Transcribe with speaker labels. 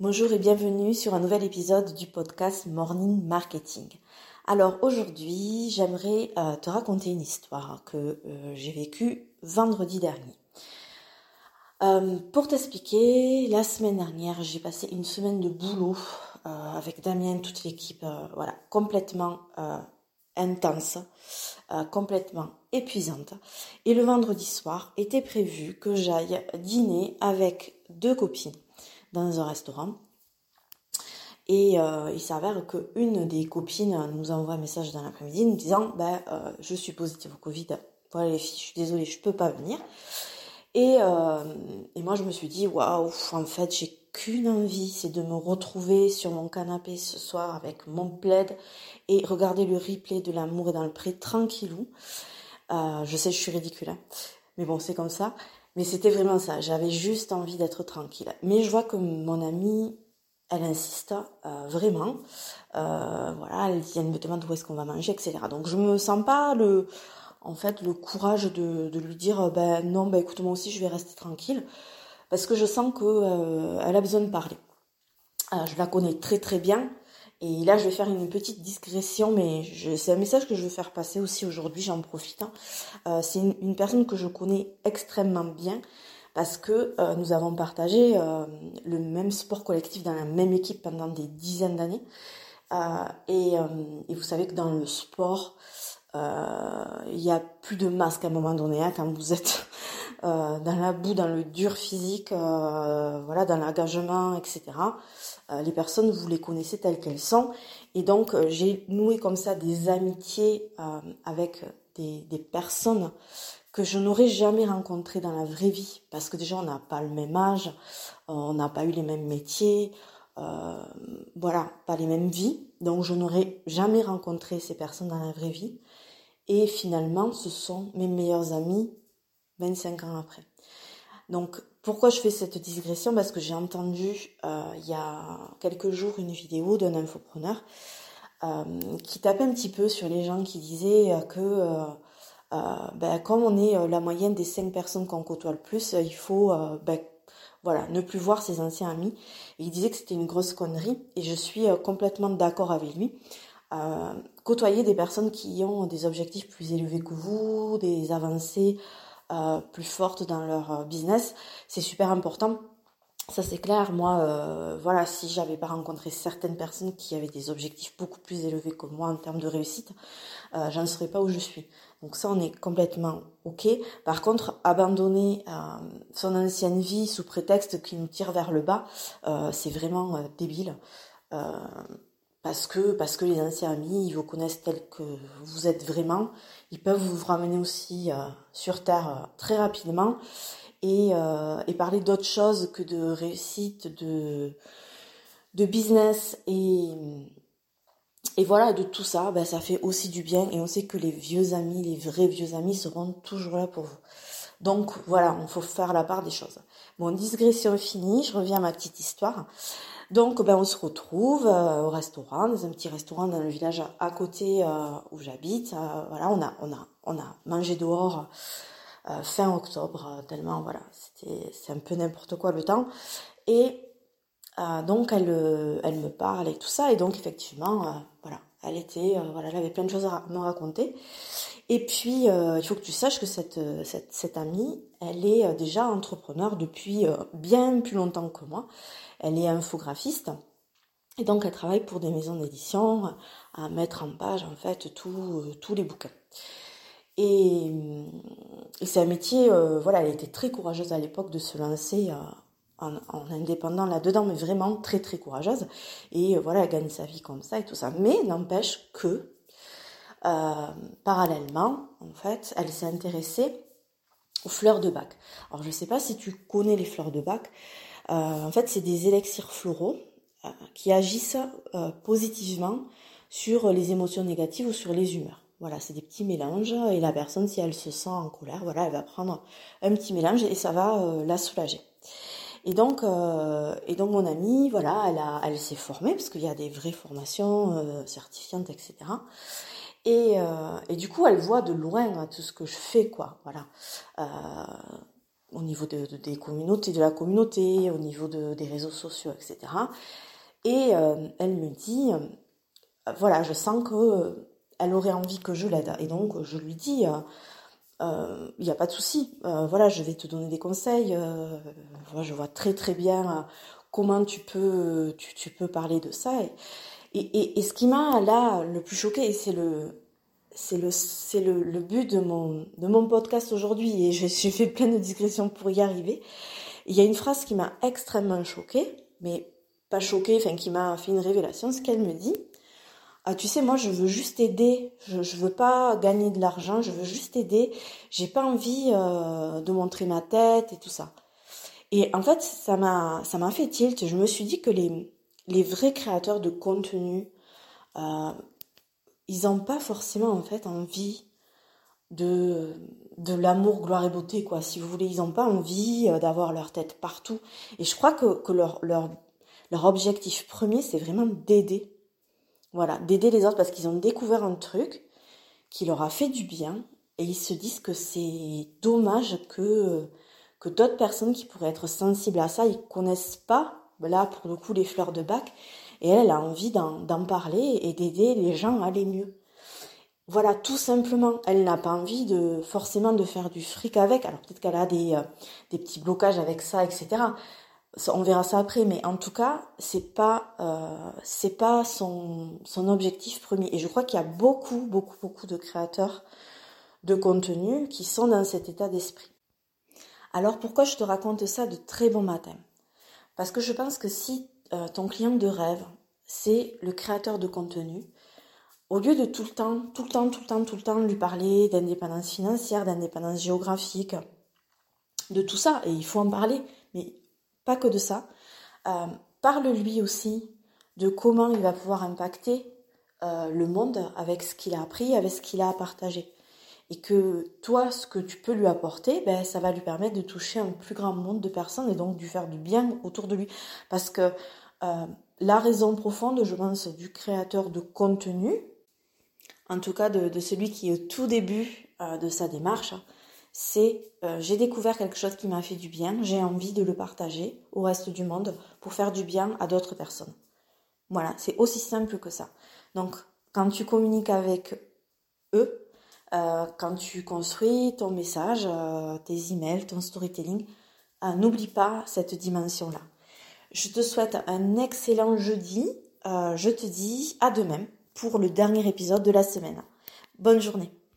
Speaker 1: Bonjour et bienvenue sur un nouvel épisode du podcast Morning Marketing. Alors aujourd'hui, j'aimerais euh, te raconter une histoire que euh, j'ai vécue vendredi dernier. Euh, pour t'expliquer, la semaine dernière, j'ai passé une semaine de boulot avec Damien, toute l'équipe, voilà, complètement intense, complètement épuisante. Et le vendredi soir était prévu que j'aille dîner avec deux copines dans un restaurant. Et euh, il s'avère qu'une des copines nous envoie un message dans l'après-midi nous disant ben, euh, Je suis positive au Covid, voilà les filles, je suis désolée, je peux pas venir. Et, euh, et moi, je me suis dit Waouh, en fait, j'ai qu'une envie, c'est de me retrouver sur mon canapé ce soir avec mon plaid et regarder le replay de l'amour et dans le pré tranquillou. je sais, je suis ridicule, hein. mais bon, c'est comme ça. Mais c'était vraiment ça. J'avais juste envie d'être tranquille. Mais je vois que mon amie, elle insiste euh, vraiment. Euh, voilà, elle, me demande où est-ce qu'on va manger, etc. Donc je me sens pas le, en fait, le courage de, lui dire, ben non, ben écoute moi aussi, je vais rester tranquille, parce que je sens que euh, elle a besoin de parler. je la connais très très bien. Et là, je vais faire une petite digression, mais c'est un message que je veux faire passer aussi aujourd'hui, j'en profite. Hein. Euh, c'est une, personne que je connais extrêmement bien parce que euh, nous avons partagé euh, le même sport collectif dans la même équipe pendant des dizaines d'années. Et, et, vous savez que dans le sport, il y a plus de masque à un moment donné hein, quand vous êtes dans la boue, dans le dur physique, voilà, dans l'engagement, etc. Euh, les personnes, vous les connaissez telles qu'elles sont. Et donc, euh, j'ai noué comme ça des amitiés euh, avec des, des, personnes que je n'aurais jamais rencontrées dans la vraie vie. Parce que déjà, on n'a pas le même âge, on n'a pas eu les mêmes métiers, euh, voilà, pas les mêmes vies. Donc, je n'aurais jamais rencontré ces personnes dans la vraie vie. Et finalement, ce sont mes meilleurs amis 25 ans après. Donc, pourquoi je fais cette digression? Parce que j'ai entendu euh, il y a quelques jours une vidéo d'un infopreneur euh, qui tapait un petit peu sur les gens qui disaient que euh, ben, comme on est la moyenne des cinq personnes qu'on côtoie le plus, il faut ben, voilà, ne plus voir ses anciens amis. Il disait que c'était une grosse connerie et je suis complètement d'accord avec lui. côtoyer des personnes qui ont des objectifs plus élevés que vous, des avancées euh, plus fortes dans leur euh, business, c'est super important. Ça c'est clair. Moi, euh, voilà, si j'avais pas rencontré certaines personnes qui avaient des objectifs beaucoup plus élevés que moi en termes de réussite, euh, j'en serais pas où je suis. Donc ça, on est complètement ok. Par contre, abandonner son ancienne vie sous prétexte qui nous tire vers le bas, c'est vraiment débile parce que parce que les anciens amis ils vous connaissent tel que vous êtes vraiment. Ils peuvent vous ramener aussi euh, sur terre euh, très rapidement. Et, euh, parler d'autre chose que de réussite de de business et et voilà de tout ça ben, ça fait aussi du bien. Et on sait que les vieux amis les vrais vieux amis seront toujours là pour vous donc voilà il faut faire la part des choses bon digression finie je reviens à ma petite histoire donc, ben, on se retrouve euh, au restaurant, dans un petit restaurant dans le village à côté euh, où j'habite. Euh, voilà, on a, on a, on a mangé dehors fin octobre, tellement voilà, c'était, c'est un peu n'importe quoi le temps. Et donc, elle, elle me parle et tout ça. Et donc, effectivement, voilà, elle était, voilà, elle avait plein de choses à me raconter. Et puis, il faut que tu saches que cette, cette amie, elle est déjà entrepreneur depuis bien plus longtemps que moi. Elle est infographiste. Et donc, elle travaille pour des maisons d'édition à mettre en page, en fait, tous les bouquins. Et, c'est un métier, euh, voilà, elle était très courageuse à l'époque de se lancer euh, en, indépendant là-dedans, mais vraiment très, très courageuse. Et euh, voilà, elle gagne sa vie comme ça et tout ça. Mais n'empêche que, parallèlement, en fait, elle s'est intéressée aux fleurs de bac. Alors, je ne sais pas si tu connais les fleurs de bac. Euh, en fait, c'est des élixirs floraux euh, qui agissent euh, positivement sur les émotions négatives ou sur les humeurs. Voilà, c'est des petits mélanges et la personne, si elle se sent en colère, voilà, elle va prendre un petit mélange et ça va la soulager. Et donc, et donc mon amie, voilà, elle elle s'est formée parce qu'il y a des vraies formations certifiantes, etc. Et, et du coup, elle voit de loin tout ce que je fais, quoi. Voilà. au niveau de, des communautés, de la communauté, au niveau des réseaux sociaux, etc. Et elle me dit, voilà, je sens que elle aurait envie que je l'aide. Et donc, je lui dis, il n'y a pas de souci. voilà, je vais te donner des conseils. je vois très très bien comment tu peux, tu, peux parler de ça. Et, ce qui m'a là le plus choqué, c'est le, c'est le, c'est le, le, but de mon, de mon podcast aujourd'hui, et j'ai fait plein de digressions pour y arriver. Il y a une phrase qui m'a extrêmement choquée, mais pas choquée, enfin qui m'a fait une révélation, ce qu'elle me dit. Ah, tu sais, moi, je veux juste aider. Je, je veux pas gagner de l'argent. Je veux juste aider. J'ai pas envie euh, de montrer ma tête et tout ça. Et en fait, ça m'a, ça m'a fait tilt. Je me suis dit que les, les vrais créateurs de contenu, euh, ils n'ont pas forcément en fait envie de, de l'amour, gloire et beauté, quoi. Si vous voulez, ils n'ont pas envie euh, d'avoir leur tête partout. Et je crois que, que leur, leur, leur objectif premier, c'est vraiment d'aider. Voilà, d'aider les autres parce qu'ils ont découvert un truc qui leur a fait du bien et ils se disent que c'est dommage que que d'autres personnes qui pourraient être sensibles à ça, ils connaissent pas, là pour le coup, les fleurs de bac, et elle, a envie d'en parler et d'aider les gens à aller mieux. Voilà, tout simplement, elle n'a pas envie de forcément de faire du fric avec. Alors peut-être qu'elle a des, euh, des petits blocages avec ça, etc. On verra ça après, mais en tout cas, c'est pas euh, pas son son objectif premier. Et je crois qu'il y a beaucoup beaucoup beaucoup de créateurs de contenu qui sont dans cet état d'esprit. Alors pourquoi je te raconte ça de très bon matin? Parce que je pense que si euh, ton client de rêve, c'est le créateur de contenu, au lieu de tout le temps, tout le temps, tout le temps, tout le temps lui parler d'indépendance financière, d'indépendance géographique, de tout ça, et il faut en parler, mais que de ça, euh, parle-lui aussi de comment il va pouvoir impacter euh, le monde avec ce qu'il a appris, avec ce qu'il a à partager et que toi, ce que tu peux lui apporter, ben, ça va lui permettre de toucher un plus grand nombre de personnes et donc de faire du bien autour de lui. Parce que euh, la raison profonde, je pense, du créateur de contenu, en tout cas de, celui qui est au tout début de sa démarche, c'est euh, j'ai découvert quelque chose qui m'a fait du bien, j'ai envie de le partager au reste du monde pour faire du bien à d'autres personnes. Voilà, c'est aussi simple que ça. Donc, quand tu communiques avec eux, euh, quand tu construis ton message, euh, tes emails, ton storytelling, euh, n'oublie pas cette dimension-là. Je te souhaite un excellent jeudi. je te dis à demain pour le dernier épisode de la semaine. Bonne journée.